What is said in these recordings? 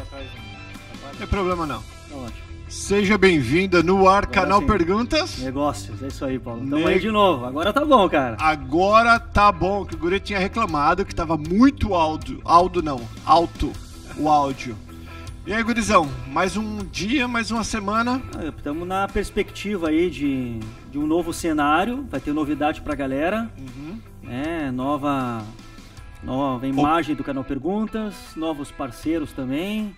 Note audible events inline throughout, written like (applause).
Não tem problema não. Tá ótimo. Seja bem-vinda no ar, Agora canal sim. Perguntas. Negócios, é isso aí, Paulo. Tamo Ne- aí de novo. Agora tá bom, cara. Agora tá bom, que o Guri tinha reclamado que tava muito alto. Alto não, alto o áudio. E aí, Gurizão, mais um dia, mais uma semana. Estamos na perspectiva aí de, de um novo cenário. Vai ter novidade pra galera. É, nova, nova imagem do canal Perguntas, novos parceiros também.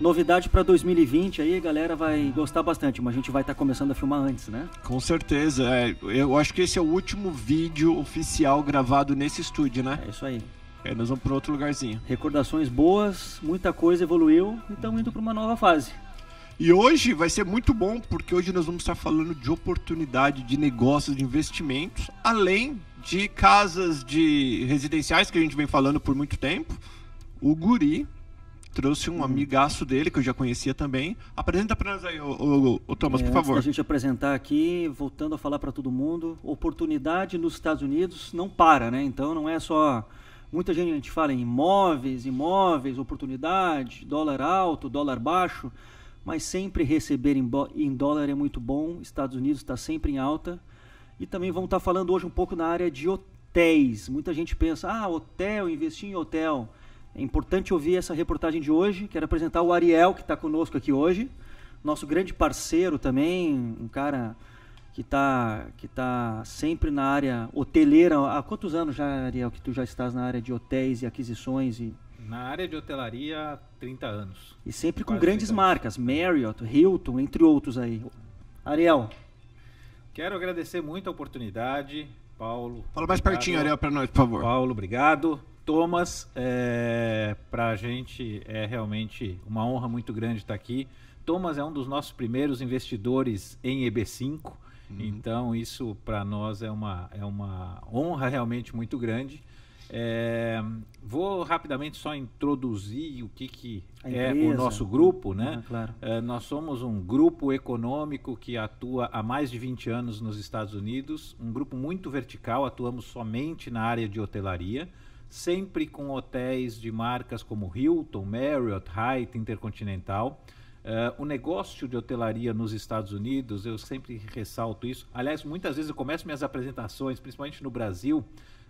Novidade pra 2020 aí, a galera vai gostar bastante, mas a gente vai estar começando a filmar antes, né? Com certeza, é, eu acho que esse é o último vídeo oficial gravado nesse estúdio, né? É isso aí. Aí nós vamos para outro lugarzinho. Recordações boas, muita coisa evoluiu e estamos indo para uma nova fase. E hoje vai ser muito bom, porque hoje nós vamos estar falando de oportunidade de negócios, de investimentos, além de casas de residenciais que a gente vem falando por muito tempo. O Guri trouxe um amigaço dele, que eu já conhecia também. Apresenta para nós aí, ô, ô, ô, Thomas, É, por antes favor. da gente apresentar aqui, voltando a falar para todo mundo, oportunidade nos Estados Unidos não para, né? Então não é só muita gente a gente fala em imóveis, imóveis, oportunidade, dólar alto, dólar baixo, mas sempre receber em, em dólar é muito bom. Estados Unidos está sempre em alta e também vamos estar falando hoje um pouco na área de hotéis. Muita gente pensa, ah, hotel, investir em hotel. É importante ouvir essa reportagem de hoje. Quero apresentar o Ariel, que está conosco aqui hoje. Nosso grande parceiro também, um cara que está que tá sempre na área hoteleira. Há quantos anos já, Ariel, que tu já estás na área de hotéis e aquisições e, Na área de hotelaria, há 30 anos. e sempre com Quase grandes 30 anos. marcas, Marriott, Hilton, entre outros aí. Ariel, Quero agradecer muito a oportunidade, Paulo. Fala mais obrigado. pertinho, Ariel, para nós, por favor. Paulo, obrigado. Thomas, é, para a gente é realmente uma honra muito grande estar aqui. Thomas é um dos nossos primeiros investidores em EB5, então isso para nós é uma, é uma honra realmente muito grande. É, vou rapidamente só introduzir o que, que é o nosso grupo, né? Ah, claro. É, nós somos um grupo econômico que atua há mais de 20 anos nos Estados Unidos, um grupo muito vertical, atuamos somente na área de hotelaria, sempre com hotéis de marcas como Hilton, Marriott, Hyatt, Intercontinental. É, o negócio de hotelaria nos Estados Unidos, eu sempre ressalto isso. Aliás, muitas vezes eu começo minhas apresentações, principalmente no Brasil,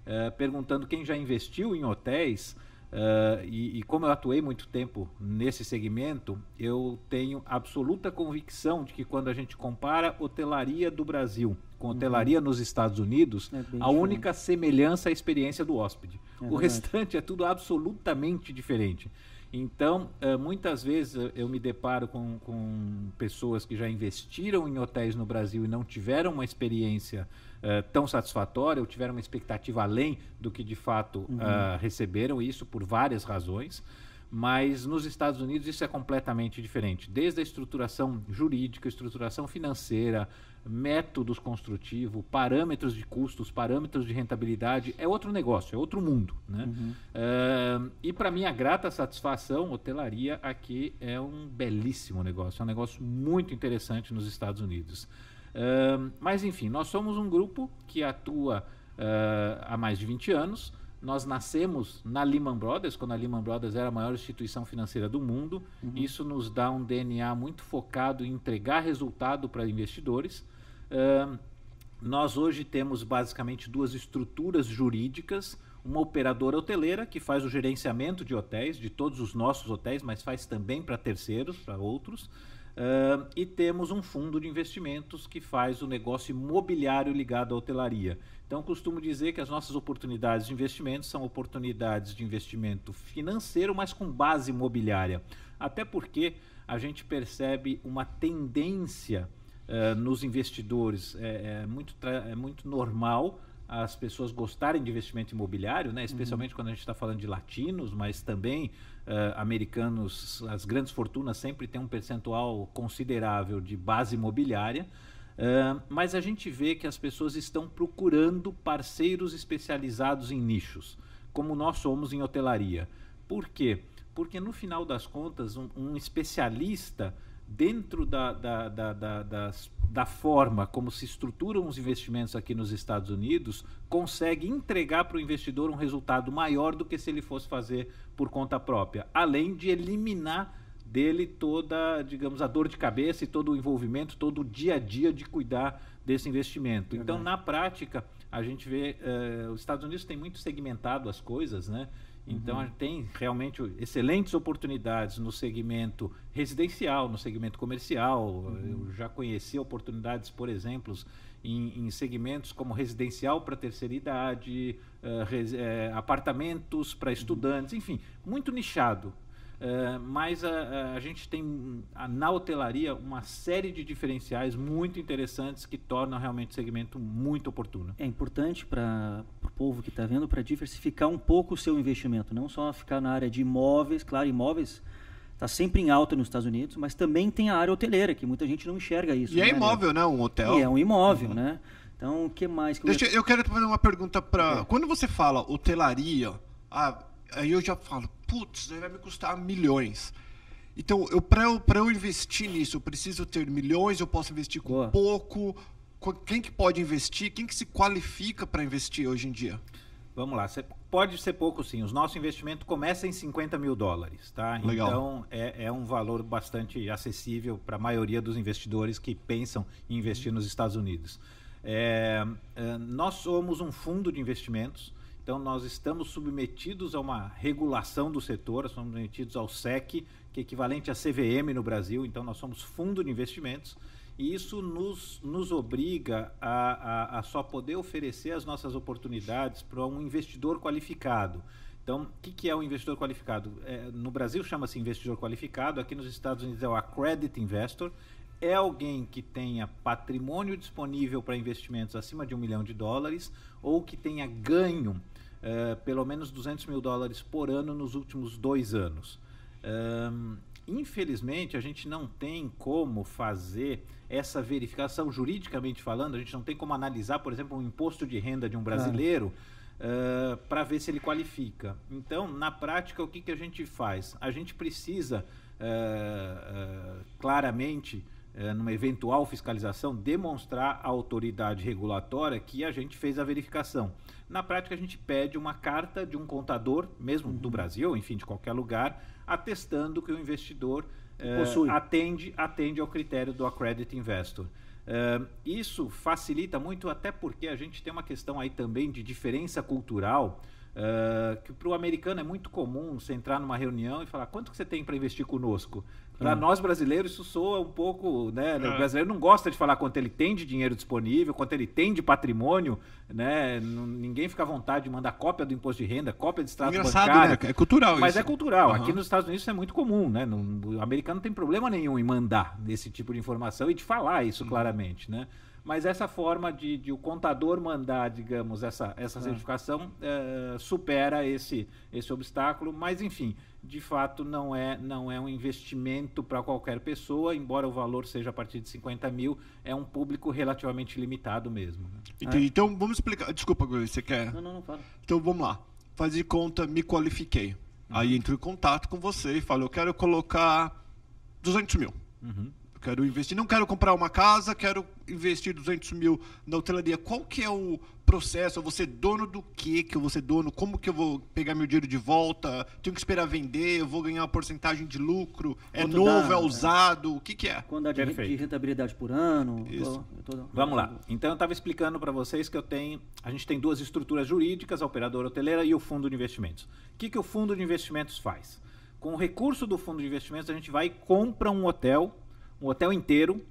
eh, perguntando quem já investiu em hotéis. eh, e, e como eu atuei muito tempo nesse segmento, eu tenho absoluta convicção de que quando a gente compara hotelaria do Brasil com hotelaria nos Estados Unidos, É a diferente. única semelhança é a experiência do hóspede. É o verdade. restante é tudo absolutamente diferente. Então, eh, muitas vezes eu me deparo com, com pessoas que já investiram em hotéis no Brasil e não tiveram uma experiência eh, tão satisfatória, ou tiveram uma expectativa além do que de fato ah, receberam, isso por várias razões. Mas nos Estados Unidos isso é completamente diferente. Desde a estruturação jurídica, estruturação financeira, métodos construtivos, parâmetros de custos, parâmetros de rentabilidade, é outro negócio, é outro mundo. Né? Eh, e para minha grata satisfação, hotelaria aqui é um belíssimo negócio, é um negócio muito interessante nos Estados Unidos. Mas enfim, nós somos um grupo que atua eh, há mais de 20 anos. Nós nascemos na Lehman Brothers, quando a Lehman Brothers era a maior instituição financeira do mundo. Isso nos dá um DNA muito focado em entregar resultado para investidores. Ahn, nós hoje temos basicamente duas estruturas jurídicas. Uma operadora hoteleira, que faz o gerenciamento de hotéis, de todos os nossos hotéis, mas faz também para terceiros, para outros. Ahn, e temos um fundo de investimentos que faz o negócio imobiliário ligado à hotelaria. Então, costumo dizer que as nossas oportunidades de investimento são oportunidades de investimento financeiro, mas com base imobiliária. Até porque a gente percebe uma tendência eh, nos investidores. É, é muito, é muito normal as pessoas gostarem de investimento imobiliário, né? especialmente quando a gente está falando de latinos, mas também eh, americanos, as grandes fortunas sempre têm um percentual considerável de base imobiliária. Ah, mas a gente vê que as pessoas estão procurando parceiros especializados em nichos, como nós somos em hotelaria. Por quê? Porque no final das contas, um, um especialista dentro da- da- da- da- das da forma como se estruturam os investimentos aqui nos Estados Unidos, consegue entregar para o investidor um resultado maior do que se ele fosse fazer por conta própria, além de eliminar dele toda, digamos, a dor de cabeça e todo o envolvimento, todo o dia a dia de cuidar desse investimento. Então, na prática, a gente vê, uh, os Estados Unidos tem muito segmentado as coisas, né? Então, uhum. tem realmente excelentes oportunidades no segmento residencial, no segmento comercial. Uhum. Eu já conheci oportunidades, por exemplo, em, em segmentos como residencial para terceira idade, uh, res, uh, apartamentos para uhum. estudantes, uhum. enfim, muito nichado. Uh, mas a, a, gente tem a, na hotelaria uma série de diferenciais muito interessantes que tornam realmente o segmento muito oportuno. É importante para povo que está vendo para diversificar um pouco o seu investimento, não só ficar na área de imóveis, claro, imóveis está sempre em alta nos Estados Unidos, mas também tem a área hoteleira, que muita gente não enxerga isso. E é né, é imóvel, né? Um hotel. E é um imóvel, uhum. né? Então, o que mais? Que Deixa, eu... eu quero fazer uma pergunta para... É. Quando você fala hotelaria, ah, aí eu já falo, putz, vai me custar milhões. Então, eu, para eu, eu investir nisso, eu preciso ter milhões, eu posso investir com Boa. pouco. Quem que pode investir? Quem que se qualifica para investir hoje em dia? Vamos lá, pode ser pouco sim. O nosso investimento começa em 50 mil dólares, tá? Legal. Então é, é um valor bastante acessível para a maioria dos investidores que pensam em investir nos Estados Unidos. É, é, nós somos um fundo de investimentos, então nós estamos submetidos a uma regulação do setor, somos submetidos ao SEC, que é equivalente a CVM no Brasil, então nós somos fundo de investimentos e isso nos, nos obriga a, a, a só poder oferecer as nossas oportunidades para um investidor qualificado. Então, o que, que é um investidor qualificado? É, no Brasil chama-se investidor qualificado, aqui nos Estados Unidos é o accredited investor. É alguém que tenha patrimônio disponível para investimentos acima de um milhão de dólares ou que tenha ganho uh, pelo menos 200 mil dólares por ano nos últimos dois anos. Um, infelizmente, a gente não tem como fazer essa verificação juridicamente falando, a gente não tem como analisar, por exemplo, um imposto de renda de um brasileiro uh, para ver se ele qualifica. Então, na prática, o que, que a gente faz? A gente precisa uh, uh, claramente numa eventual fiscalização, demonstrar à autoridade regulatória que a gente fez a verificação. Na prática, a gente pede uma carta de um contador, mesmo uhum. do Brasil, enfim, de qualquer lugar, atestando que o investidor uh, atende, atende ao critério do accredited investor. Uh, isso facilita muito, até porque a gente tem uma questão aí também de diferença cultural. Uh, que para o americano é muito comum você entrar numa reunião e falar quanto que você tem para investir conosco. Para hum. nós brasileiros isso soa um pouco, né? O brasileiro não gosta de falar quanto ele tem de dinheiro disponível, quanto ele tem de patrimônio, né? ninguém fica à vontade de mandar cópia do imposto de renda, cópia de extrato Engraçado, bancário. Né? É cultural Mas isso. é cultural. Uhum. Aqui nos Estados Unidos isso é muito comum, né? O americano não tem problema nenhum em mandar esse tipo de informação e de falar isso uhum. claramente, né? Mas essa forma de, de, o contador mandar, digamos, essa, essa é. certificação é, supera esse, esse obstáculo, mas enfim, de fato não é, não é um investimento para qualquer pessoa, embora o valor seja a partir de 50 mil, é um público relativamente limitado mesmo. Né? Entendi. Então vamos explicar. Desculpa, você quer? Não, não, não fala. Então vamos lá. Faz de conta, me qualifiquei. Uhum. Aí entro em contato com você e falo, eu quero colocar 200 mil. Uhum quero investir, não quero comprar uma casa, quero investir 200 mil na hotelaria. Qual que é o processo? Eu vou ser dono do que que eu vou ser dono? Como que eu vou pegar meu dinheiro de volta? Tenho que esperar vender? Eu vou ganhar uma porcentagem de lucro? É Quanto novo? Dá, é usado? O que que é? Quando dá de, de rentabilidade por ano? Isso. Tô, tô... Vamos lá. Então eu estava explicando para vocês que eu tenho, a gente tem duas estruturas jurídicas, a operadora hoteleira e o fundo de investimentos. O que que o fundo de investimentos faz? Com o recurso do fundo de investimentos, a gente vai e compra um hotel um hotel inteiro,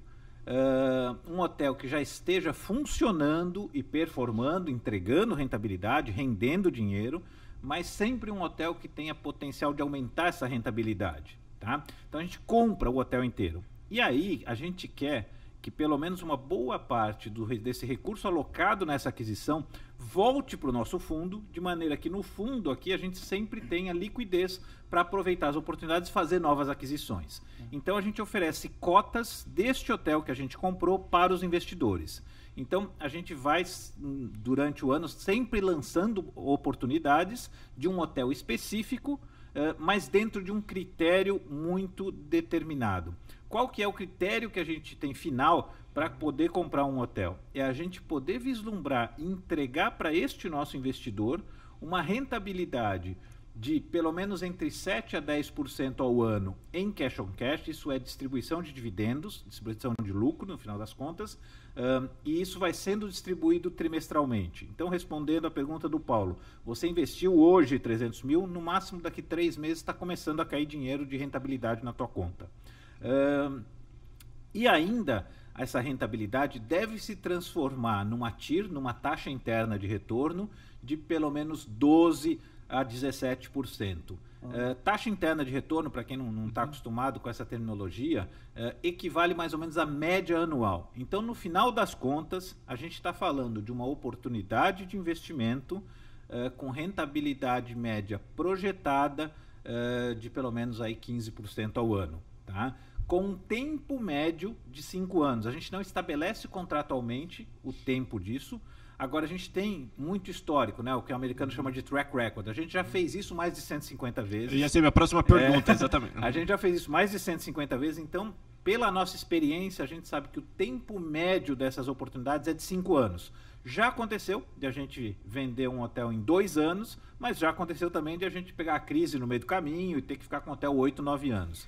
uh, um hotel que já esteja funcionando e performando, entregando rentabilidade, rendendo dinheiro, mas sempre um hotel que tenha potencial de aumentar essa rentabilidade. Tá? Então a gente compra o hotel inteiro. E aí a gente quer que pelo menos uma boa parte do, desse recurso alocado nessa aquisição volte para o nosso fundo, de maneira que no fundo aqui a gente sempre tenha liquidez para aproveitar as oportunidades e fazer novas aquisições. Então a gente oferece cotas deste hotel que a gente comprou para os investidores. Então a gente vai durante o ano sempre lançando oportunidades de um hotel específico, mas dentro de um critério muito determinado. Qual que é o critério que a gente tem final para poder comprar um hotel? É a gente poder vislumbrar e entregar para este nosso investidor uma rentabilidade de pelo menos entre 7 a 10% ao ano em cash on cash, isso é distribuição de dividendos, distribuição de lucro no final das contas, um, e isso vai sendo distribuído trimestralmente. Então, respondendo à pergunta do Paulo, você investiu hoje 300 mil, no máximo daqui três meses está começando a cair dinheiro de rentabilidade na tua conta. Um, e ainda, essa rentabilidade deve se transformar numa TIR, numa taxa interna de retorno, de pelo menos 12% a 17%. Uh, eh, taxa interna de retorno, para quem não está uhum. acostumado com essa terminologia, uh, equivale mais ou menos à média anual. Então, no final das contas, a gente está falando de uma oportunidade de investimento uh, com rentabilidade média projetada de pelo menos aí 15% ao ano. Tá? Com um tempo médio de 5 anos. A gente não estabelece contratualmente o tempo disso, Agora a gente tem muito histórico, né? O que o americano chama de track record. A gente já fez isso mais de 150 vezes. Ia ser minha próxima pergunta, é, exatamente. A gente já fez isso mais de 150 vezes, então, pela nossa experiência, a gente sabe que o tempo médio dessas oportunidades é de 5 anos. Já aconteceu de a gente vender um hotel em dois anos, mas já aconteceu também de a gente pegar a crise no meio do caminho e ter que ficar com o hotel 8, 9 anos.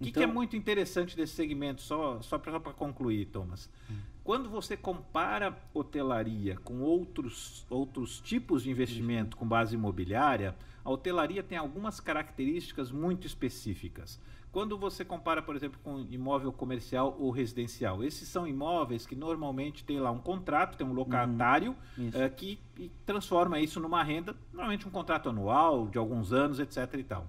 O que, então... que, é então muito interessante desse segmento, só, só para concluir, Thomas? Hum. Quando você compara hotelaria com outros, outros tipos de investimento com base imobiliária, a hotelaria tem algumas características muito específicas. Quando você compara, por exemplo, com imóvel comercial ou residencial, esses são imóveis que normalmente tem lá um contrato, tem um locatário uh, que transforma isso numa renda, normalmente um contrato anual, de alguns anos, etc. E tal.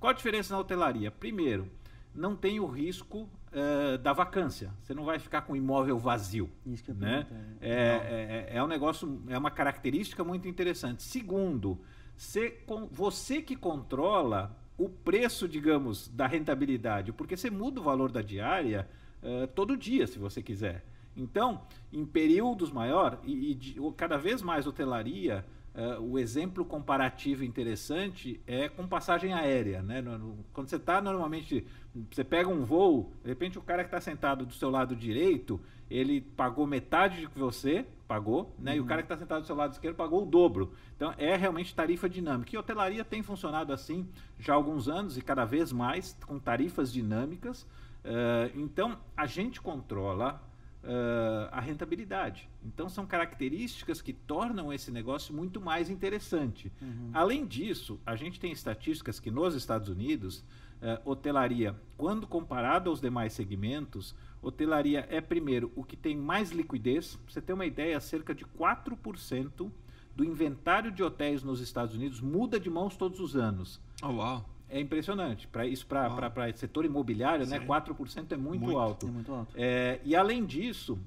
Qual a diferença na hotelaria? Primeiro, não tem o risco uh, da vacância. Você não vai ficar com o imóvel vazio. Isso que eu né? É, é, é, é, um negócio, é uma característica muito interessante. Segundo, você, você que controla o preço, digamos, da rentabilidade, porque você muda o valor da diária uh, todo dia, se você quiser. Então, em períodos maior e, e cada vez mais hotelaria Uh, o exemplo comparativo interessante é com passagem aérea. Né? No, no, quando você está normalmente, você pega um voo, de repente o cara que está sentado do seu lado direito, ele pagou metade do que você pagou, né? Uhum. e o uhum. cara que está sentado do seu lado esquerdo pagou o dobro. Então é realmente tarifa dinâmica. E hotelaria tem funcionado assim já há alguns anos e cada vez mais, com tarifas dinâmicas. Uh, então a gente controla uh, a rentabilidade. Então, são características que tornam esse negócio muito mais interessante. Uhum. Além disso, a gente tem estatísticas que nos Estados Unidos, uh, hotelaria, quando comparado aos demais segmentos, hotelaria é, primeiro, o que tem mais liquidez. Pra você ter uma ideia, cerca de 4% do inventário de hotéis nos Estados Unidos muda de mãos todos os anos. Oh, uau! É impressionante. Para isso, para ah. setor imobiliário, né, 4% é muito, muito, alto. É muito alto. É, e além disso,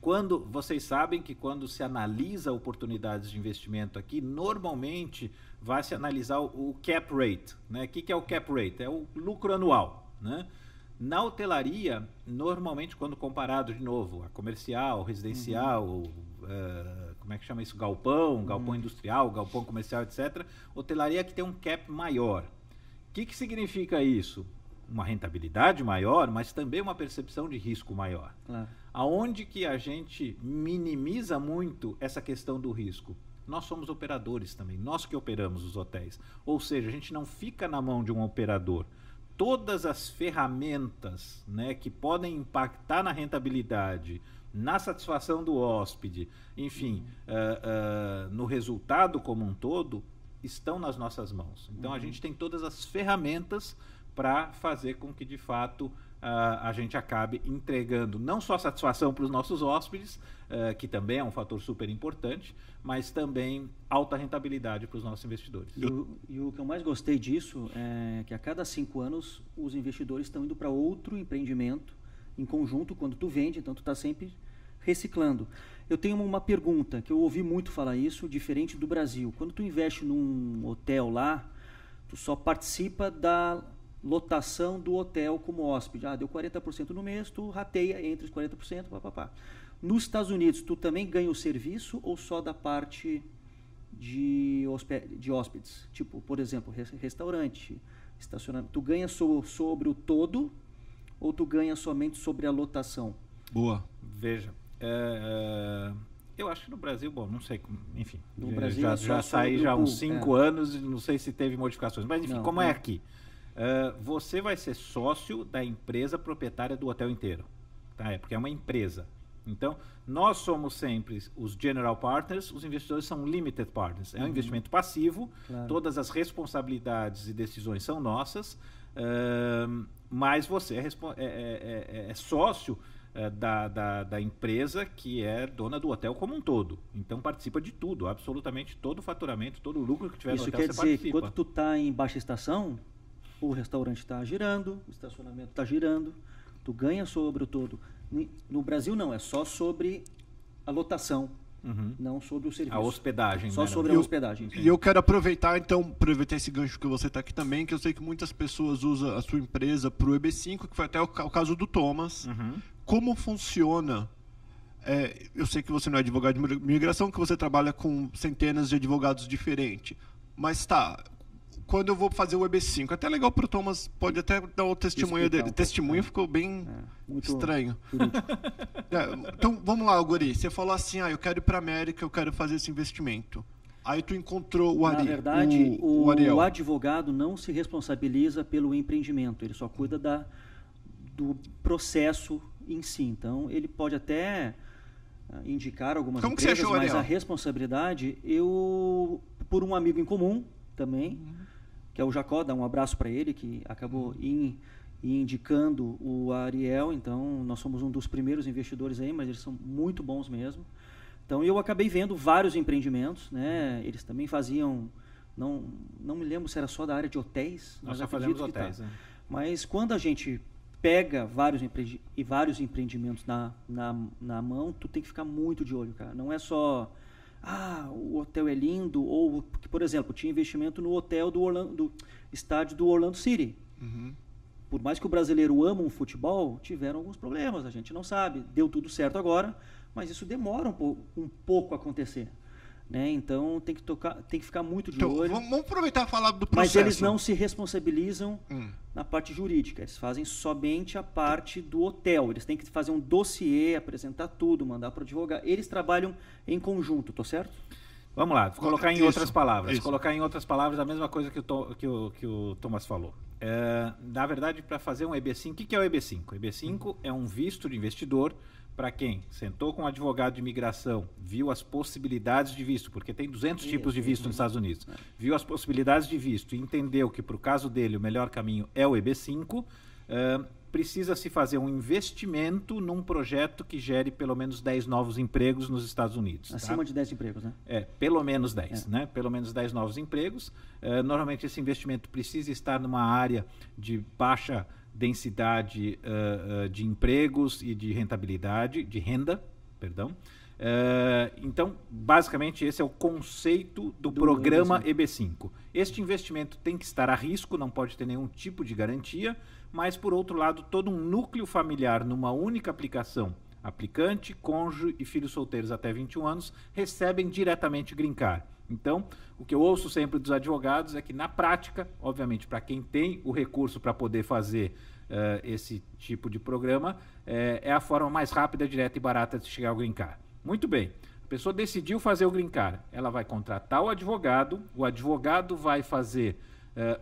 quando vocês sabem que quando se analisa oportunidades de investimento aqui, normalmente vai se analisar o, o cap rate. Né? O que, que é o cap rate? É o lucro anual. Né? Na hotelaria, normalmente, quando comparado de novo a comercial, residencial, uhum. uh, como é que chama isso? Galpão, galpão uhum. industrial, galpão comercial, etc. Hotelaria que tem um cap maior que, que significa isso? Uma rentabilidade maior, mas também uma percepção de risco maior. Claro. Aonde que a gente minimiza muito essa questão do risco? Nós somos operadores também, nós que operamos os hotéis. Ou seja, a gente não fica na mão de um operador. Todas as ferramentas né, que podem impactar na rentabilidade, na satisfação do hóspede, enfim, uh, uh, no resultado como um todo, estão nas nossas mãos. Então uhum. a gente tem todas as ferramentas para fazer com que de fato uh, a gente acabe entregando não só satisfação para os nossos hóspedes, uh, que também é um fator super importante, mas também alta rentabilidade para os nossos investidores. E o, e o, que eu mais gostei disso é que a cada cinco anos os investidores estão indo para outro empreendimento em conjunto quando tu vende, então tu está sempre reciclando. Eu tenho uma pergunta, que eu ouvi muito falar isso, diferente do Brasil. Quando tu investe num hotel lá, tu só participa da lotação do hotel como hóspede. Ah, deu 40% no mês, tu rateia entre os 40%, papapá. Nos Estados Unidos, tu também ganha o serviço ou só da parte de, de hóspedes? Tipo, por exemplo, restaurante, estacionamento. Tu ganha so sobre o todo ou tu ganha somente sobre a lotação? Boa. Veja, é, é, eu acho que no Brasil, bom, não sei, enfim, No Brasil já, já saí já há uns pool, cinco é. anos e não sei se teve modificações, mas enfim, Não, como é não. aqui? É, você vai ser sócio da empresa proprietária do hotel inteiro, tá? É porque é uma empresa. Então, nós somos sempre os general partners, os investidores são limited partners. É um investimento passivo, Uhum. Claro. todas as responsabilidades e decisões são nossas, ahn, mas você é, é- é- sócio da, da, da empresa que é dona do hotel como um todo. Então participa de tudo, absolutamente todo o faturamento, todo o lucro que tiver Isso no hotel quer você dizer que participa. quando tu tá em baixa estação, o restaurante está girando, o estacionamento está girando, tu ganha sobre o todo. No Brasil não, é só sobre a lotação, Uhum. não sobre o serviço. A hospedagem. Só né, sobre né? a hospedagem. E eu quero aproveitar, então, aproveitar esse gancho que você está aqui também, que eu sei que muitas pessoas usam a sua empresa para o EB5, que foi até o, o caso do Thomas. Uhum. Como funciona? é, eu sei que você não é advogado de imigração, que você trabalha com centenas de advogados diferentes. Mas tá, quando eu vou fazer o EB5, até legal para o Thomas, pode até dar o testemunho Explicar dele. um testemunho é. ficou bem É, estranho. (laughs) É, então, vamos lá, Guri. Você falou assim, ah, eu quero ir para América, eu quero fazer esse investimento. Aí tu encontrou o Ari, Na verdade, o, o, o Ariel. advogado não se responsabiliza pelo empreendimento, ele só cuida da, do processo em si. Então, ele pode até ah, indicar algumas Como que você empresas, achou, mas Ariel? a responsabilidade, eu, por um amigo em comum também, Uhum. que é o Jacó, dá um abraço para ele, que acabou in- indicando o Ariel. Então, nós somos um dos primeiros investidores aí, mas eles são muito bons mesmo. Então, eu acabei vendo vários empreendimentos, né? Eles também faziam, não, não me lembro se era só da área de hotéis, Nós acredito fazemos que tá. hotéis. né? Mas quando a gente pega vários, empreendi- e vários empreendimentos na, na, na mão, tu tem que ficar muito de olho, cara. Não é só, ah, o hotel é lindo, ou, por exemplo, tinha investimento no hotel do, Orlando, do estádio do Orlando City. Uhum. Por mais que o brasileiro ama o futebol, tiveram alguns problemas, a gente não sabe. Deu tudo certo agora, mas isso demora um, pouco um pouco a acontecer. Né? Então tem que, tocar, tem que ficar muito de Então, olho. vamos, aproveitar e falar do processo. Mas eles não se responsabilizam Hum. na parte jurídica, eles fazem somente a parte do hotel. Eles têm que fazer um dossiê, apresentar tudo, mandar para o advogado. Eles trabalham em conjunto, tô certo? Vamos lá, colocar em Isso, outras palavras. isso. Colocar em outras palavras a mesma coisa que o, que o, que o Thomas falou. É, na verdade, para fazer um EB5, o que, que é o EB5? O EB5 é um visto de investidor para quem sentou com um advogado de imigração, viu as possibilidades de visto, porque tem 200 tipos de visto nos Estados Unidos, viu as possibilidades de visto e entendeu que para o caso dele o melhor caminho é o EB5, é, precisa se fazer um investimento num projeto que gere pelo menos 10 novos empregos nos Estados Unidos. tá? Acima de 10 empregos, né? É, pelo menos 10, É. né? Pelo menos 10 novos empregos. É, normalmente esse investimento precisa estar numa área de baixa densidade eh, eh, de empregos e de rentabilidade, de renda, perdão. Então, basicamente, esse é o conceito do, Do programa EB5. EB5. Este investimento tem que estar a risco, não pode ter nenhum tipo de garantia, mas, por outro lado, todo um núcleo familiar numa única aplicação aplicante, cônjuge e filhos solteiros até 21 anos recebem diretamente green card. Então, o que eu ouço sempre dos advogados é que, na prática, obviamente, para quem tem o recurso para poder fazer eh, esse tipo de programa, eh, é a forma mais rápida, direta e barata de chegar ao green card. Muito bem. A pessoa decidiu fazer o green card. Ela vai contratar o advogado, o advogado vai fazer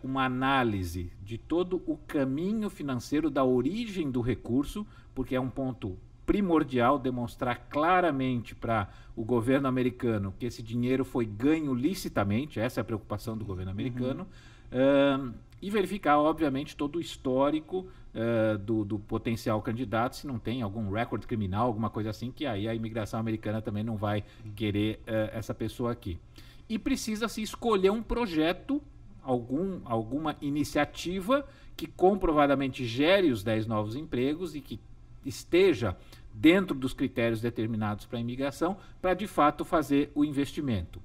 uma análise de todo o caminho financeiro da origem do recurso, porque é um ponto primordial demonstrar claramente para o governo americano que esse dinheiro foi ganho licitamente, essa é a preocupação do governo americano, ahn, e verificar, obviamente, todo o histórico ah, do, do potencial candidato, se não tem algum recorde criminal, alguma coisa assim, que aí a imigração americana também não vai querer ah, essa pessoa aqui. E precisa se escolher um projeto algum, alguma iniciativa que comprovadamente gere os 10 novos empregos e que esteja dentro dos critérios determinados para a imigração, para de fato fazer o investimento.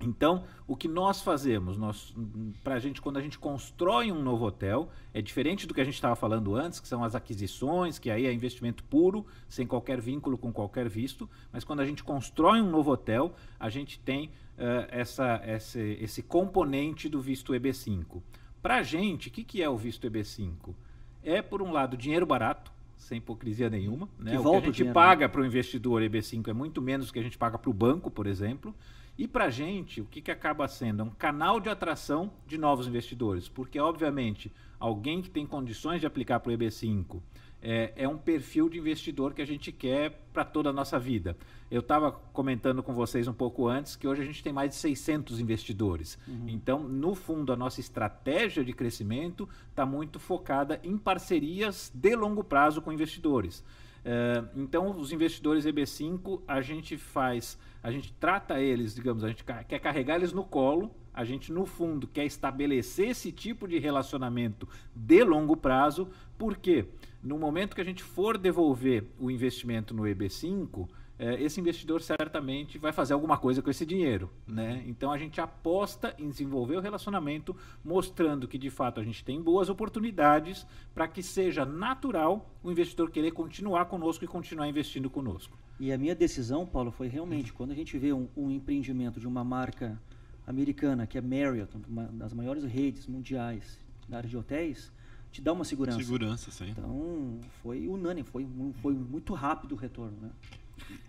Então, o que nós fazemos, nós, para a gente, quando a gente constrói um novo hotel, é diferente do que a gente estava falando antes, que são as aquisições, que aí é investimento puro, sem qualquer vínculo com qualquer visto. Mas quando a gente constrói um novo hotel, a gente tem eh, essa, esse, esse componente do visto EB5. Para a gente, o que, que é o visto EB5? é, por um lado, dinheiro barato, sem hipocrisia nenhuma. Né? Que o que a gente dinheiro, paga né? para o investidor EB5 é muito menos do que a gente paga para o banco, por exemplo. E para a gente, o que, que acaba sendo? É um canal de atração de novos investidores. Porque, obviamente, alguém que tem condições de aplicar para o EB5 é, é um perfil de investidor que a gente quer para toda a nossa vida. Eu estava comentando com vocês um pouco antes que hoje a gente tem mais de 600 investidores. Então, no fundo, a nossa estratégia de crescimento está muito focada em parcerias de longo prazo com investidores. É, então, os investidores EB5, a gente faz, a gente trata eles, digamos, a gente quer carregar eles no colo, a gente, no fundo, quer estabelecer esse tipo de relacionamento de longo prazo, porque no momento que a gente for devolver o investimento no EB5, eh, esse investidor certamente vai fazer alguma coisa com esse dinheiro. Né? Então a gente aposta em desenvolver o relacionamento, mostrando que de fato a gente tem boas oportunidades para que seja natural o investidor querer continuar conosco e continuar investindo conosco. E a minha decisão, Paulo, foi realmente quando a gente vê um, um empreendimento de uma marca americana, que é Marriott, uma das maiores redes mundiais da área de hotéis, te dá uma segurança. Segurança, sim. Então, foi unânime, foi, foi muito rápido o retorno. Né?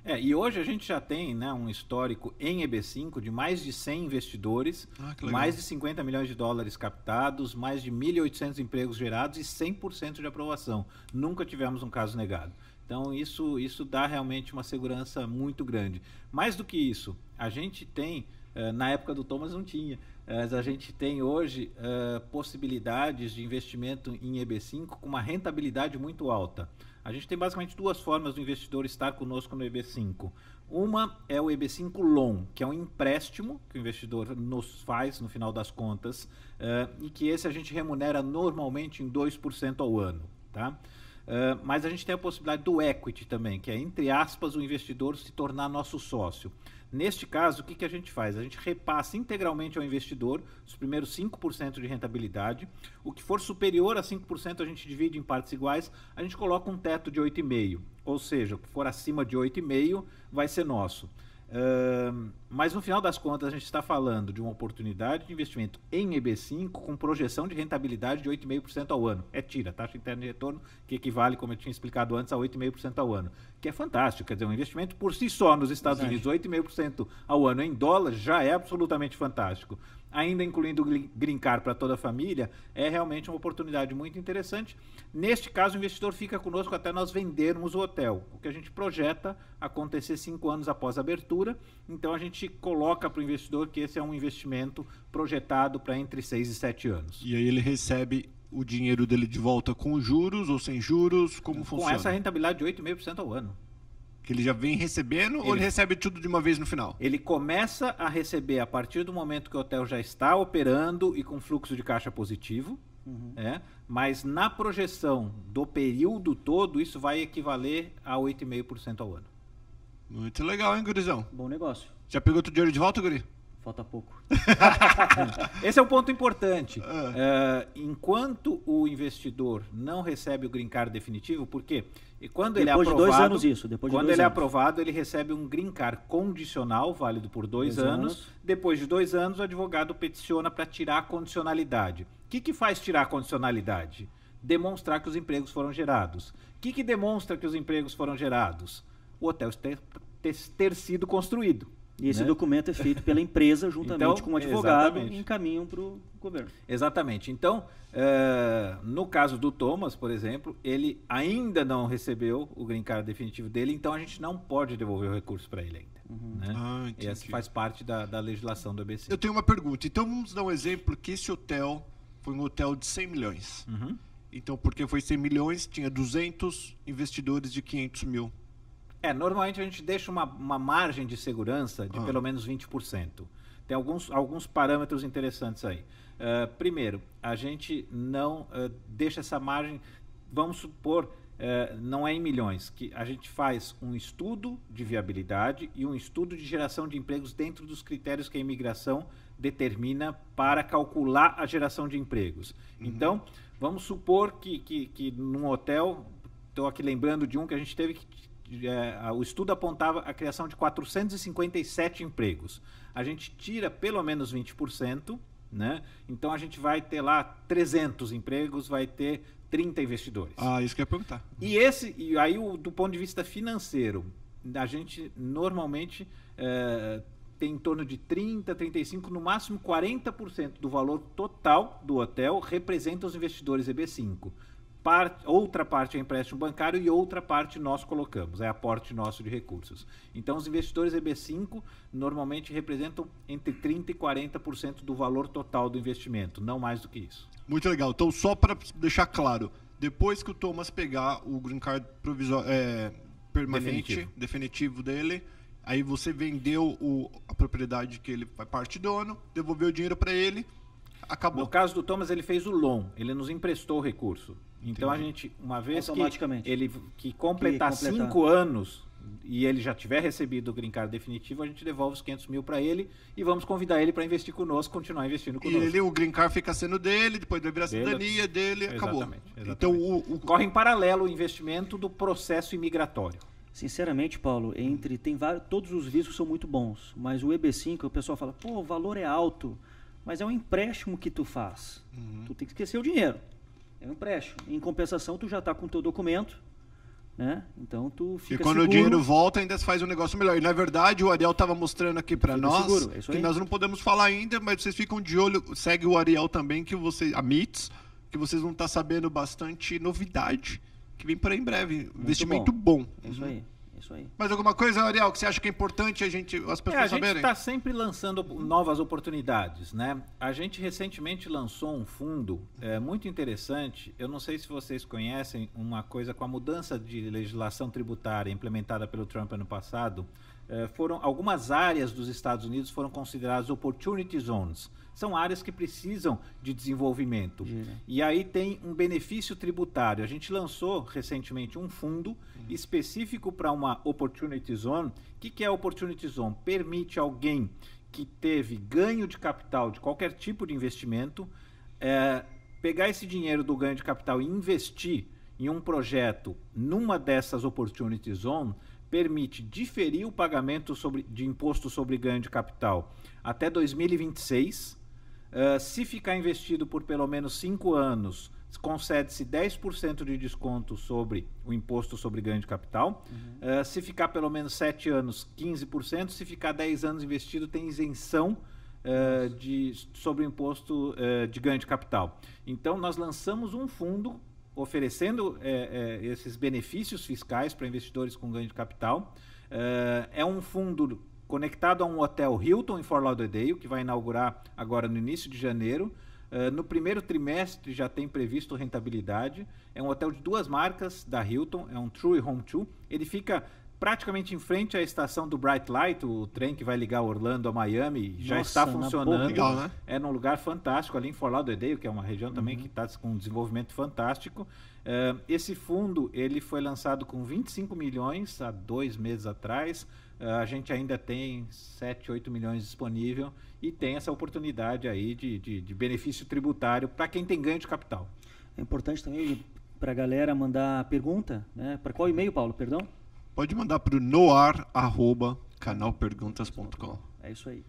É, e hoje a gente já tem né, um histórico em EB5 de mais de 100 investidores, Ah, mais de 50 milhões de dólares captados, mais de 1.800 empregos gerados e 100% de aprovação. Nunca tivemos um caso negado. Então isso, isso dá realmente uma segurança muito grande. Mais do que isso, a gente tem, eh, na época do Thomas não tinha, mas a gente tem hoje eh, possibilidades de investimento em EB5 com uma rentabilidade muito alta. A gente tem basicamente duas formas do investidor estar conosco no EB5. Uma é o EB5 Loan, que é um empréstimo que o investidor nos faz no final das contas, eh, e que esse a gente remunera normalmente em 2% ao ano. Tá? Eh, mas a gente tem a possibilidade do equity também, que é, entre aspas, o investidor se tornar nosso sócio. Neste caso, o que, que a gente faz? A gente repassa integralmente ao investidor os primeiros 5% de rentabilidade. O que for superior a 5%, a gente divide em partes iguais. A gente coloca um teto de 8,5%. Ou seja, o que for acima de 8,5% vai ser nosso. Ahn, mas no final das contas, a gente está falando de uma oportunidade de investimento em EB5 com projeção de rentabilidade de 8,5% ao ano. É tira, taxa interna de retorno, que equivale, como eu tinha explicado antes, a 8,5% ao ano. Que é fantástico. Quer dizer, um investimento por si só nos Estados Verdade. Unidos, 8,5% ao ano em dólar, já é absolutamente fantástico. Ainda incluindo o green card para toda a família, é realmente uma oportunidade muito interessante. Neste caso, o investidor fica conosco até nós vendermos o hotel, o que a gente projeta acontecer cinco anos após a abertura. Então, a gente coloca para o investidor que esse é um investimento projetado para entre seis e sete anos. E aí ele recebe o dinheiro dele de volta com juros ou sem juros? Como Com funciona? essa rentabilidade de 8,5% ao ano. Que ele já vem recebendo ou Ele- ele recebe tudo de uma vez no final? Ele começa a receber a partir do momento que o hotel já está operando e com fluxo de caixa positivo, é, mas na projeção do período todo, isso vai equivaler a 8,5% ao ano. Muito legal, hein, gurizão? Bom negócio. Já pegou teu dinheiro de volta, guri? Falta pouco. (laughs) Esse é o ponto importante. É, enquanto o investidor não recebe o green card definitivo, por quê? E quando ele é Depois de aprovado, dois anos isso, depois de quando ele é anos. aprovado, ele recebe um green card condicional, válido por dois, Dois anos. anos. Depois de dois anos, o advogado peticiona para tirar a condicionalidade. O que, que faz tirar a condicionalidade? Demonstrar que os empregos foram gerados. O que, que demonstra que os empregos foram gerados? O hotel ter, ter sido construído. E esse né? documento é feito pela empresa (laughs) juntamente Então, com o advogado exatamente. e encaminham para o governo. Exatamente. Então, eh, no caso do Thomas, por exemplo, ele ainda não recebeu o green card definitivo dele, então a gente não pode devolver o recurso para ele ainda. Né? Ah, e essa faz parte da, da legislação do ABC. Eu tenho uma pergunta. Então vamos dar um exemplo que esse hotel foi um hotel de 100 milhões. Uhum. Então, porque foi 100 milhões, tinha 200 investidores de 500 mil. É, normalmente a gente deixa uma, uma margem de segurança de Ah. pelo menos 20%. Tem alguns, alguns parâmetros interessantes aí. Eh, primeiro, a gente não eh, deixa essa margem, vamos supor, eh, não é em milhões, que a gente faz um estudo de viabilidade e um estudo de geração de empregos dentro dos critérios que a imigração determina para calcular a geração de empregos. Então, vamos supor que, que, que num hotel, estou aqui lembrando de um que a gente teve que é, o estudo apontava a criação de 457 empregos. A gente tira pelo menos 20%, né? Então a gente vai ter lá 300 empregos, vai ter 30 investidores. Ah, isso que eu ia perguntar. E esse, e aí o, do ponto de vista financeiro, a gente normalmente é, tem em torno de 30, 35, no máximo 40% do valor total do hotel representa os investidores EB5. Parte, outra parte é empréstimo bancário e outra parte nós colocamos, é aporte nosso de recursos. Então, os investidores EB5 normalmente representam entre 30% e 40% do valor total do investimento, não mais do que isso. Muito legal. Então, só para deixar claro, depois que o Thomas pegar o green card provisório, é, permanente, definitivo. definitivo. dele, aí você vendeu o, a propriedade que ele faz parte dono, devolveu o dinheiro para ele, acabou. No caso do Thomas, ele fez o loan, ele nos emprestou o recurso. Então Entendi. a gente, uma vez que ele que completar, que completar cinco anos e ele já tiver recebido o green card definitivo, a gente devolve os 500 mil para ele e vamos convidar ele para investir conosco, continuar investindo conosco. E ele, o green card fica sendo dele, depois vai virar dele, cidadania dele, exatamente, acabou. Exatamente. Então o, o, corre em paralelo o investimento do processo imigratório. Sinceramente, Paulo, entre tem vários, todos os vistos são muito bons, mas o EB5 o pessoal fala, pô, o valor é alto, mas é um empréstimo que tu faz. Uhum. Tu tem que esquecer o dinheiro. É um empréstimo. Em compensação, tu já está com o teu documento, né? Então tu fica E quando seguro. o dinheiro volta, ainda se faz um negócio melhor. E na verdade, o Ariel estava mostrando aqui para nós seguro, é que nós não podemos falar ainda, mas vocês ficam de olho, segue o Ariel também que você a MITS, que vocês vão estar tá sabendo bastante novidade que vem para em breve. Muito Investimento bom. bom. É isso aí. Isso aí. Mais alguma coisa, Ariel, que você acha que é importante a gente, as pessoas é, a saberem? A gente está sempre lançando novas oportunidades, né? A gente recentemente lançou um fundo é, muito interessante. Eu não sei se vocês conhecem uma coisa com a mudança de legislação tributária implementada pelo Trump ano passado. É, foram algumas áreas dos Estados Unidos foram consideradas opportunity zones são áreas que precisam de desenvolvimento. E aí tem um benefício tributário. A gente lançou recentemente um fundo uhum. específico para uma Opportunity Zone. O que, que é Opportunity Zone? Permite alguém que teve ganho de capital de qualquer tipo de investimento é, pegar esse dinheiro do ganho de capital e investir em um projeto numa dessas Opportunity Zone permite diferir o pagamento sobre, de imposto sobre ganho de capital até 2026 Uh, se ficar investido por pelo menos 5 anos, concede-se 10% de desconto sobre o imposto sobre ganho de capital. Uhum. Uh, se ficar pelo menos 7 anos, 15%. Se ficar 10 anos investido, tem isenção uh, de, sobre o imposto de ganho de capital. Então, nós lançamos um fundo oferecendo esses benefícios fiscais para investidores com ganho de capital. é um fundo conectado a um hotel Hilton em Fort Lauderdale, que vai inaugurar agora no início de janeiro. Uh, no primeiro trimestre já tem previsto rentabilidade. É um hotel de duas marcas da Hilton, é um True Home 2. Ele fica praticamente em frente à estação do Bright Light, o trem que vai ligar Orlando a Miami, já Nossa, está funcionando. Legal, né? É num lugar fantástico ali em Fort Lauderdale, que é uma região também uhum. que está com um desenvolvimento fantástico. Uh, esse fundo ele foi lançado com 25 milhões há dois meses atrás. Uh, a gente ainda tem 7, 8 milhões disponível e tem essa oportunidade aí de, de, de benefício tributário para quem tem ganho de capital. É importante também para a galera mandar pergunta, né? Para qual e-mail, Paulo? Perdão? Pode mandar para o noar@canalperguntas.com. É isso aí.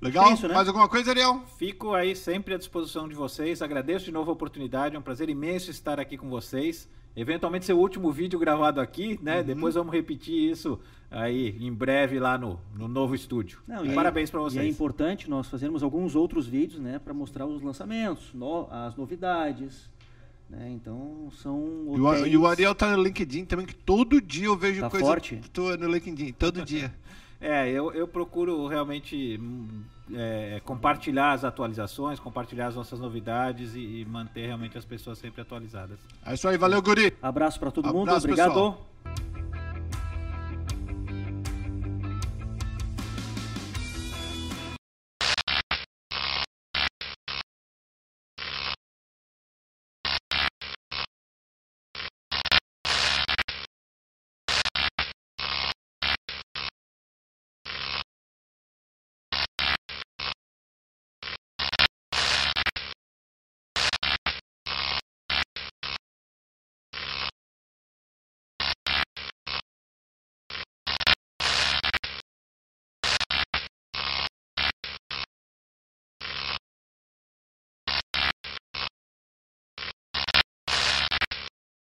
Legal? É isso, né? Mais alguma coisa, Ariel? Fico aí sempre à disposição de vocês. Agradeço de novo a oportunidade. É um prazer imenso estar aqui com vocês. Eventualmente ser o último vídeo gravado aqui, né? Uhum. Depois vamos repetir isso aí em breve lá no, no novo estúdio. Não, e Parabéns para vocês. E é importante nós fazermos alguns outros vídeos, né? Para mostrar os lançamentos, no, as novidades. Né? Então são. Hotéis... E o Ariel tá no LinkedIn também, que todo dia eu vejo tá coisa. Forte? Tô no LinkedIn, todo (laughs) dia. É, eu, eu procuro realmente é, compartilhar as atualizações, compartilhar as nossas novidades e, e, manter realmente as pessoas sempre atualizadas. É isso aí, valeu, Guri. Abraço para todo Abraço, mundo, obrigado. Pessoal.